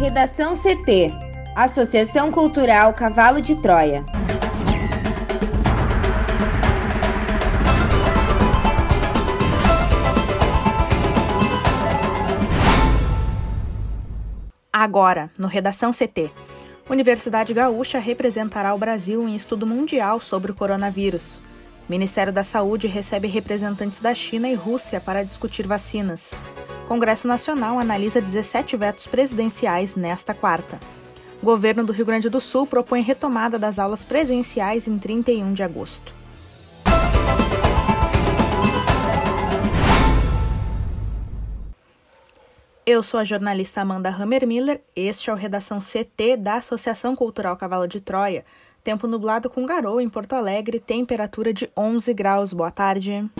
Redação CT Associação Cultural Cavalo de Troia. Agora, no Redação CT. Universidade Gaúcha representará o Brasil em estudo mundial sobre o coronavírus. Ministério da Saúde recebe representantes da China e Rússia para discutir vacinas. Congresso Nacional analisa 17 vetos presidenciais nesta quarta. Governo do Rio Grande do Sul propõe retomada das aulas presenciais em 31 de agosto. Eu sou a jornalista Amanda Hammermiller. Este é o Redação CT da Associação Cultural Cavalo de Troia. Tempo nublado com garoa em Porto Alegre, temperatura de 11 graus. Boa tarde.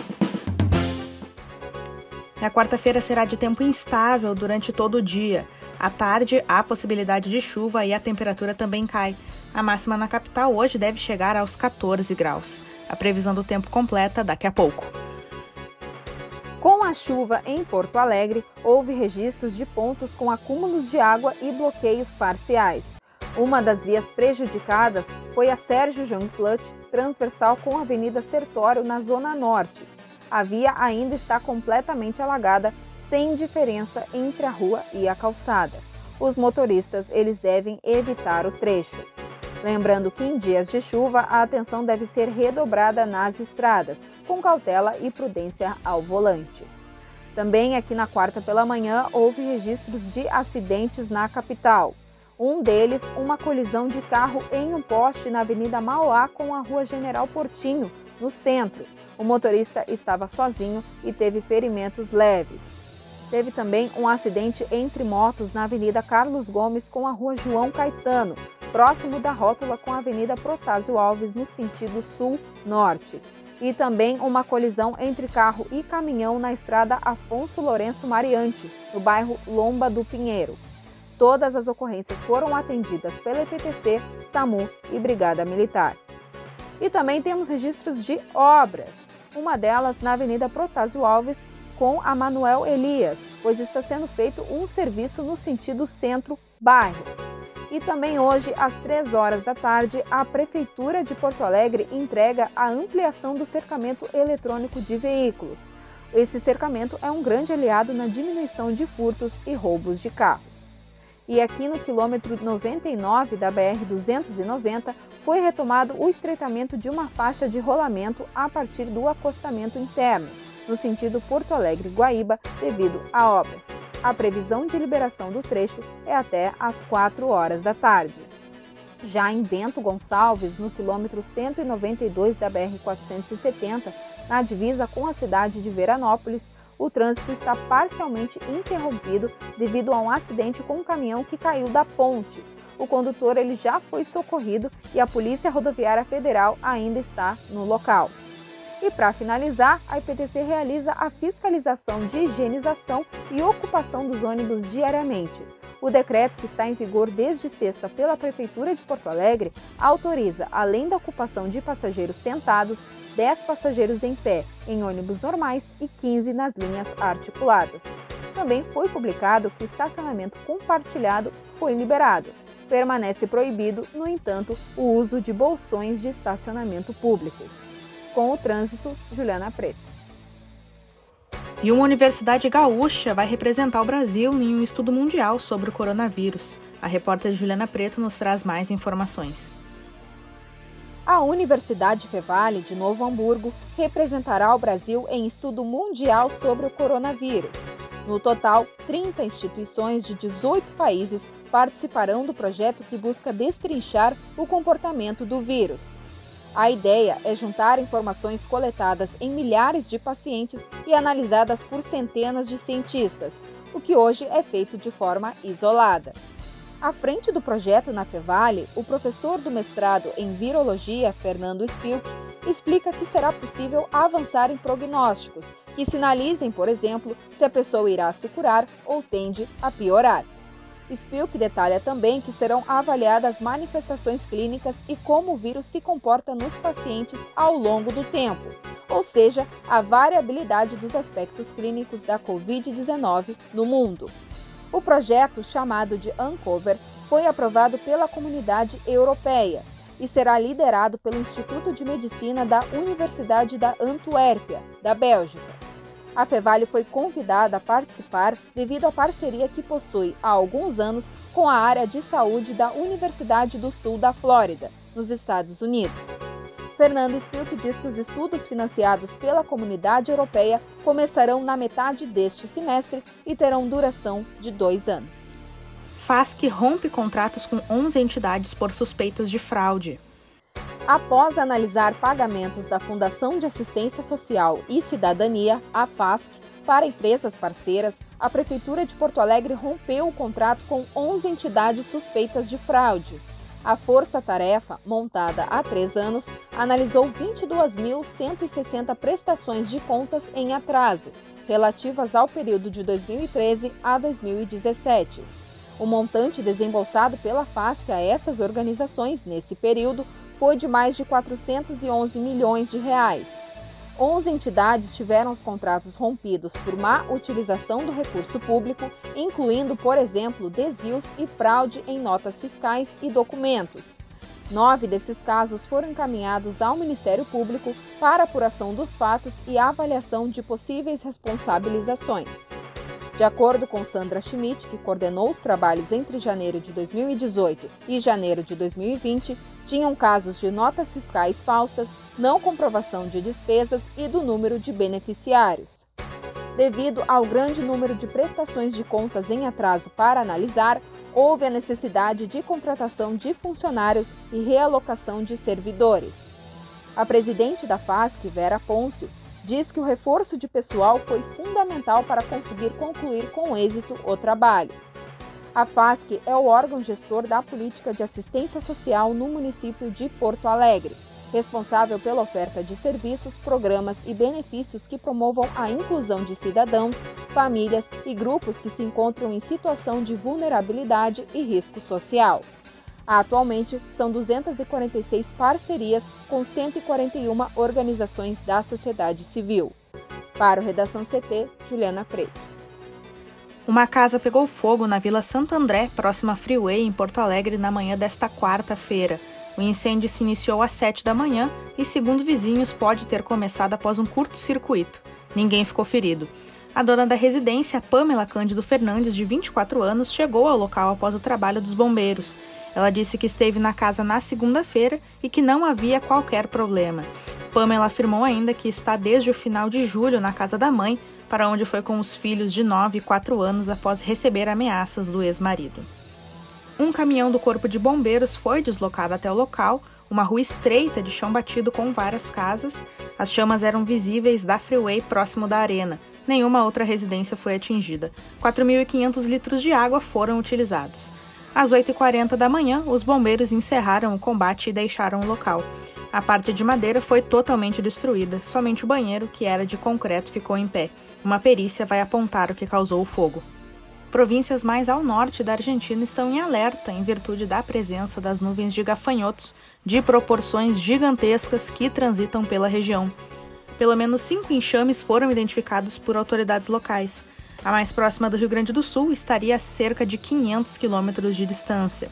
Na quarta-feira será de tempo instável durante todo o dia. À tarde, há possibilidade de chuva e a temperatura também cai. A máxima na capital hoje deve chegar aos 14 graus. A previsão do tempo completa daqui a pouco. Com a chuva em Porto Alegre, houve registros de pontos com acúmulos de água e bloqueios parciais. Uma das vias prejudicadas foi a Sérgio Jean Clut, transversal com a Avenida Sertório, na Zona Norte a via ainda está completamente alagada, sem diferença entre a rua e a calçada. Os motoristas eles devem evitar o trecho. Lembrando que em dias de chuva a atenção deve ser redobrada nas estradas, com cautela e prudência ao volante. Também aqui na quarta pela manhã houve registros de acidentes na capital. Um deles, uma colisão de carro em um poste na Avenida Mauá com a Rua General Portinho, no centro. O motorista estava sozinho e teve ferimentos leves. Teve também um acidente entre motos na Avenida Carlos Gomes com a Rua João Caetano, próximo da rótula com a Avenida Protásio Alves no sentido sul-norte. E também uma colisão entre carro e caminhão na estrada Afonso Lourenço Mariante, no bairro Lomba do Pinheiro. Todas as ocorrências foram atendidas pela EPTC, SAMU e Brigada Militar. E também temos registros de obras, uma delas na Avenida Protásio Alves com a Manuel Elias, pois está sendo feito um serviço no sentido centro-bairro. E também hoje, às 3 horas da tarde, a Prefeitura de Porto Alegre entrega a ampliação do cercamento eletrônico de veículos. Esse cercamento é um grande aliado na diminuição de furtos e roubos de carros e aqui no quilômetro 99 da BR-290 foi retomado o estreitamento de uma faixa de rolamento a partir do acostamento interno, no sentido Porto Alegre-Guaíba, devido a obras. A previsão de liberação do trecho é até às 4 horas da tarde. Já em Bento Gonçalves, no quilômetro 192 da BR-470, na divisa com a cidade de Veranópolis, o trânsito está parcialmente interrompido devido a um acidente com um caminhão que caiu da ponte. O condutor ele já foi socorrido e a Polícia Rodoviária Federal ainda está no local. E para finalizar, a IPTC realiza a fiscalização de higienização e ocupação dos ônibus diariamente. O decreto, que está em vigor desde sexta pela Prefeitura de Porto Alegre, autoriza, além da ocupação de passageiros sentados, 10 passageiros em pé em ônibus normais e 15 nas linhas articuladas. Também foi publicado que o estacionamento compartilhado foi liberado. Permanece proibido, no entanto, o uso de bolsões de estacionamento público. Com o trânsito, Juliana Preto. E uma universidade gaúcha vai representar o Brasil em um estudo mundial sobre o coronavírus. A repórter Juliana Preto nos traz mais informações. A Universidade Fevale de Novo Hamburgo representará o Brasil em estudo mundial sobre o coronavírus. No total, 30 instituições de 18 países participarão do projeto que busca destrinchar o comportamento do vírus. A ideia é juntar informações coletadas em milhares de pacientes e analisadas por centenas de cientistas, o que hoje é feito de forma isolada. À frente do projeto na Fevale, o professor do mestrado em virologia, Fernando Spilk, explica que será possível avançar em prognósticos que sinalizem, por exemplo, se a pessoa irá se curar ou tende a piorar. Spilk detalha também que serão avaliadas manifestações clínicas e como o vírus se comporta nos pacientes ao longo do tempo, ou seja, a variabilidade dos aspectos clínicos da Covid-19 no mundo. O projeto, chamado de Uncover, foi aprovado pela comunidade europeia e será liderado pelo Instituto de Medicina da Universidade da Antuérpia, da Bélgica. A Fevale foi convidada a participar devido à parceria que possui há alguns anos com a área de saúde da Universidade do Sul da Flórida, nos Estados Unidos. Fernando Spilk diz que os estudos financiados pela comunidade europeia começarão na metade deste semestre e terão duração de dois anos que rompe contratos com 11 entidades por suspeitas de fraude. Após analisar pagamentos da Fundação de Assistência Social e Cidadania, a FASC, para empresas parceiras, a Prefeitura de Porto Alegre rompeu o contrato com 11 entidades suspeitas de fraude. A Força Tarefa, montada há três anos, analisou 22.160 prestações de contas em atraso, relativas ao período de 2013 a 2017. O montante desembolsado pela FASC a essas organizações nesse período foi de mais de 411 milhões de reais. 11 entidades tiveram os contratos rompidos por má utilização do recurso público, incluindo, por exemplo, desvios e fraude em notas fiscais e documentos. Nove desses casos foram encaminhados ao Ministério Público para apuração dos fatos e avaliação de possíveis responsabilizações. De acordo com Sandra Schmidt, que coordenou os trabalhos entre janeiro de 2018 e janeiro de 2020, tinham casos de notas fiscais falsas, não comprovação de despesas e do número de beneficiários. Devido ao grande número de prestações de contas em atraso para analisar, houve a necessidade de contratação de funcionários e realocação de servidores. A presidente da FASC, Vera Pôncio, diz que o reforço de pessoal foi fundamental para conseguir concluir com êxito o trabalho. A FASC é o órgão gestor da política de assistência social no município de Porto Alegre, responsável pela oferta de serviços, programas e benefícios que promovam a inclusão de cidadãos, famílias e grupos que se encontram em situação de vulnerabilidade e risco social. Atualmente, são 246 parcerias com 141 organizações da sociedade civil. Para o Redação CT, Juliana Preto. Uma casa pegou fogo na Vila Santo André, próxima à Freeway, em Porto Alegre, na manhã desta quarta-feira. O incêndio se iniciou às 7 da manhã e, segundo vizinhos, pode ter começado após um curto-circuito. Ninguém ficou ferido. A dona da residência, Pamela Cândido Fernandes, de 24 anos, chegou ao local após o trabalho dos bombeiros. Ela disse que esteve na casa na segunda-feira e que não havia qualquer problema. Pamela afirmou ainda que está desde o final de julho na casa da mãe, para onde foi com os filhos de 9 e 4 anos após receber ameaças do ex-marido. Um caminhão do Corpo de Bombeiros foi deslocado até o local, uma rua estreita de chão batido com várias casas. As chamas eram visíveis da freeway próximo da arena. Nenhuma outra residência foi atingida. 4.500 litros de água foram utilizados. Às 8h40 da manhã, os bombeiros encerraram o combate e deixaram o local. A parte de madeira foi totalmente destruída, somente o banheiro, que era de concreto, ficou em pé. Uma perícia vai apontar o que causou o fogo. Províncias mais ao norte da Argentina estão em alerta em virtude da presença das nuvens de gafanhotos de proporções gigantescas que transitam pela região. Pelo menos cinco enxames foram identificados por autoridades locais. A mais próxima do Rio Grande do Sul estaria a cerca de 500 quilômetros de distância.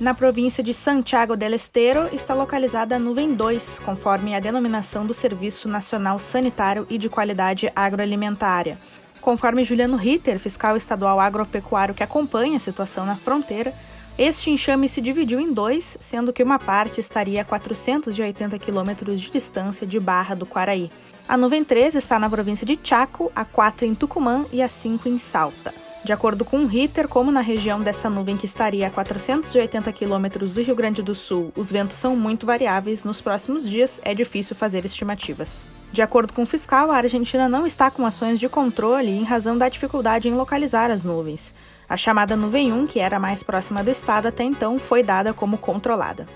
Na província de Santiago del Estero está localizada a nuvem 2, conforme a denominação do Serviço Nacional Sanitário e de Qualidade Agroalimentária. Conforme Juliano Ritter, fiscal estadual agropecuário que acompanha a situação na fronteira, este enxame se dividiu em dois, sendo que uma parte estaria a 480 quilômetros de distância de Barra do Quaraí. A nuvem 3 está na província de Chaco, a 4 em Tucumã e a 5 em Salta. De acordo com o Ritter, como na região dessa nuvem que estaria a 480 quilômetros do Rio Grande do Sul, os ventos são muito variáveis, nos próximos dias é difícil fazer estimativas. De acordo com o fiscal, a Argentina não está com ações de controle em razão da dificuldade em localizar as nuvens. A chamada nuvem 1, que era mais próxima do estado até então, foi dada como controlada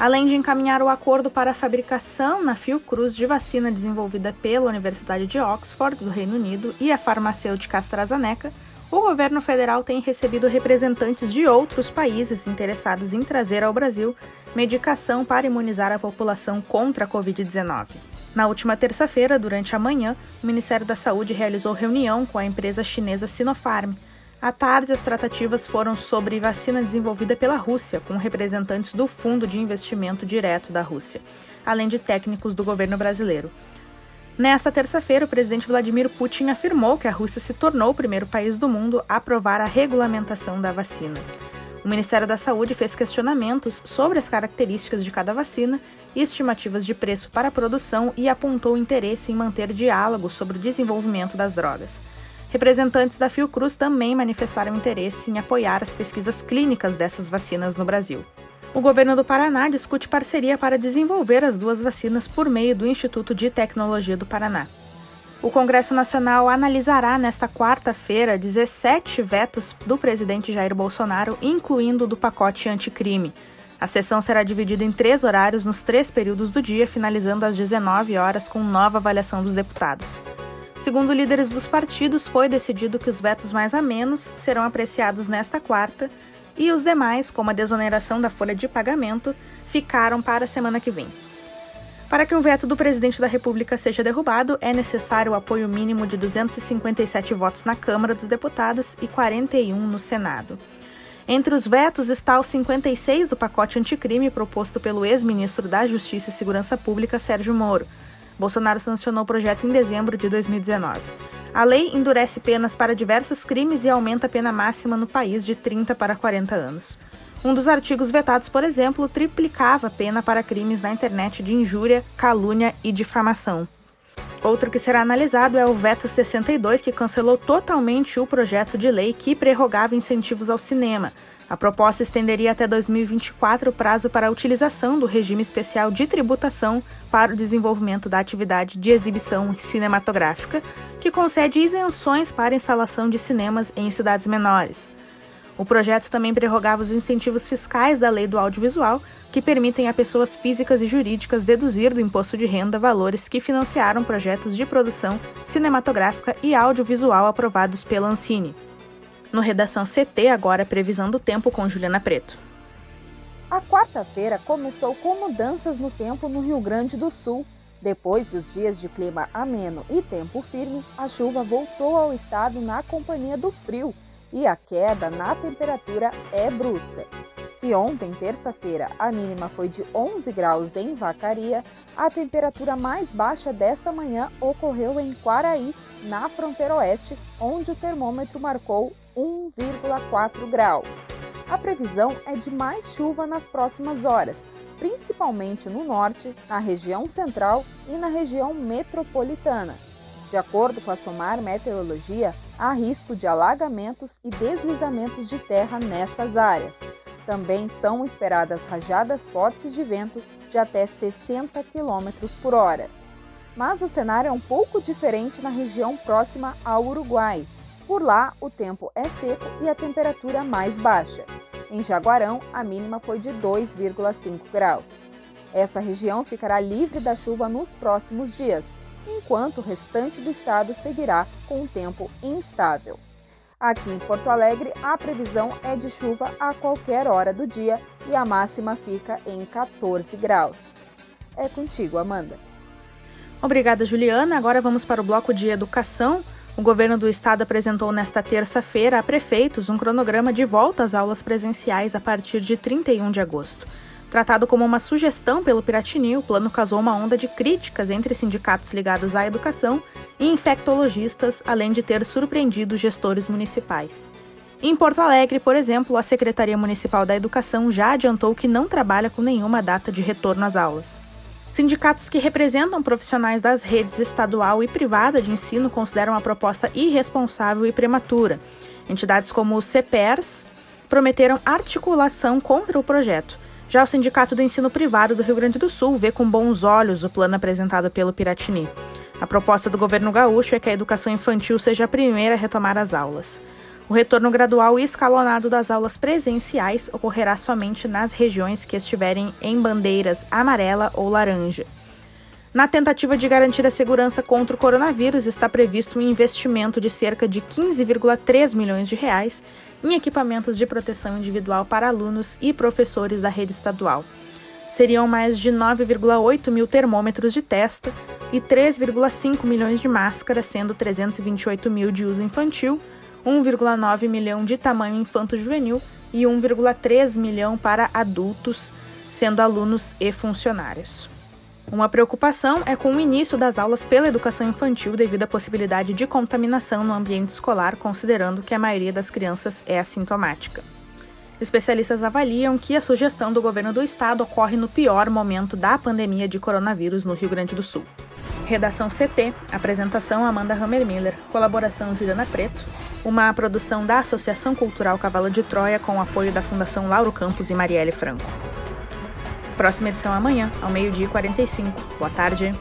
além de encaminhar o acordo para a fabricação na Fiocruz de vacina desenvolvida pela Universidade de Oxford, do Reino Unido, e a farmacêutica AstraZeneca, o governo federal tem recebido representantes de outros países interessados em trazer ao Brasil medicação para imunizar a população contra a Covid-19. Na última terça-feira, durante a manhã, o Ministério da Saúde realizou reunião com a empresa chinesa Sinopharm À tarde, as tratativas foram sobre vacina desenvolvida pela Rússia, com representantes do Fundo de Investimento Direto da Rússia, além de técnicos do governo brasileiro. Nesta terça-feira, o presidente Vladimir Putin afirmou que a Rússia se tornou o primeiro país do mundo a aprovar a regulamentação da vacina. O Ministério da Saúde fez questionamentos sobre as características de cada vacina e estimativas de preço para a produção e apontou interesse em manter diálogo sobre o desenvolvimento das drogas. Representantes da Fiocruz também manifestaram interesse em apoiar as pesquisas clínicas dessas vacinas no Brasil. O governo do Paraná discute parceria para desenvolver as duas vacinas por meio do Instituto de Tecnologia do Paraná. O Congresso Nacional analisará nesta quarta-feira 17 vetos do presidente Jair Bolsonaro, incluindo o do pacote anticrime. A sessão será dividida em três horários nos três períodos do dia, finalizando às 19 horas com nova avaliação dos deputados. Segundo líderes dos partidos, foi decidido que os vetos mais a menos serão apreciados nesta quarta e os demais, como a desoneração da folha de pagamento, ficaram para a semana que vem. Para que o veto do presidente da República seja derrubado, é necessário o apoio mínimo de 257 votos na Câmara dos Deputados e 41 no Senado. Entre os vetos está o 56 do pacote anticrime proposto pelo ex-ministro da Justiça e Segurança Pública, Sérgio Moro. Bolsonaro sancionou o projeto em dezembro de 2019. A lei endurece penas para diversos crimes e aumenta a pena máxima no país de 30 para 40 anos. Um dos artigos vetados, por exemplo, triplicava a pena para crimes na internet de injúria, calúnia e difamação. Outro que será analisado é o veto 62, que cancelou totalmente o projeto de lei que prorrogava incentivos ao cinema, a proposta estenderia até 2024 o prazo para a utilização do regime especial de tributação para o desenvolvimento da atividade de exibição cinematográfica, que concede isenções para instalação de cinemas em cidades menores. O projeto também prorrogava os incentivos fiscais da Lei do Audiovisual, que permitem a pessoas físicas e jurídicas deduzir do imposto de renda valores que financiaram projetos de produção cinematográfica e audiovisual aprovados pela Ancine. No Redação CT, agora previsão do tempo com Juliana Preto. A quarta-feira começou com mudanças no tempo no Rio Grande do Sul. Depois dos dias de clima ameno e tempo firme, a chuva voltou ao estado na companhia do frio e a queda na temperatura é brusca. Se ontem, terça-feira, a mínima foi de 11 graus em Vacaria, a temperatura mais baixa dessa manhã ocorreu em Quaraí, na fronteira oeste, onde o termômetro marcou 1,4 grau. A previsão é de mais chuva nas próximas horas, principalmente no norte, na região central e na região metropolitana. De acordo com a SOMAR Meteorologia, há risco de alagamentos e deslizamentos de terra nessas áreas. Também são esperadas rajadas fortes de vento de até 60 km por hora. Mas o cenário é um pouco diferente na região próxima ao Uruguai, por lá, o tempo é seco e a temperatura mais baixa. Em Jaguarão, a mínima foi de 2,5 graus. Essa região ficará livre da chuva nos próximos dias, enquanto o restante do estado seguirá com um tempo instável. Aqui em Porto Alegre, a previsão é de chuva a qualquer hora do dia e a máxima fica em 14 graus. É contigo, Amanda. Obrigada, Juliana. Agora vamos para o bloco de educação. O governo do estado apresentou nesta terça-feira a prefeitos um cronograma de volta às aulas presenciais a partir de 31 de agosto. Tratado como uma sugestão pelo Piratini, o plano causou uma onda de críticas entre sindicatos ligados à educação e infectologistas, além de ter surpreendido gestores municipais. Em Porto Alegre, por exemplo, a Secretaria Municipal da Educação já adiantou que não trabalha com nenhuma data de retorno às aulas. Sindicatos que representam profissionais das redes estadual e privada de ensino consideram a proposta irresponsável e prematura. Entidades como o CEPERS prometeram articulação contra o projeto. Já o Sindicato do Ensino Privado do Rio Grande do Sul vê com bons olhos o plano apresentado pelo Piratini. A proposta do governo gaúcho é que a educação infantil seja a primeira a retomar as aulas. O retorno gradual e escalonado das aulas presenciais ocorrerá somente nas regiões que estiverem em bandeiras amarela ou laranja. Na tentativa de garantir a segurança contra o coronavírus, está previsto um investimento de cerca de 15,3 milhões de reais em equipamentos de proteção individual para alunos e professores da rede estadual. Seriam mais de 9,8 mil termômetros de testa e 3,5 milhões de máscaras, sendo 328 mil de uso infantil, 1,9 milhão de tamanho infanto-juvenil e 1,3 milhão para adultos, sendo alunos e funcionários. Uma preocupação é com o início das aulas pela educação infantil devido à possibilidade de contaminação no ambiente escolar, considerando que a maioria das crianças é assintomática. Especialistas avaliam que a sugestão do governo do estado ocorre no pior momento da pandemia de coronavírus no Rio Grande do Sul. Redação CT, apresentação Amanda Hammermiller, colaboração Juliana Preto, uma produção da Associação Cultural Cavalo de Troia com apoio da Fundação Lauro Campos e Marielle Franco. Próxima edição amanhã, ao meio-dia e 45. Boa tarde.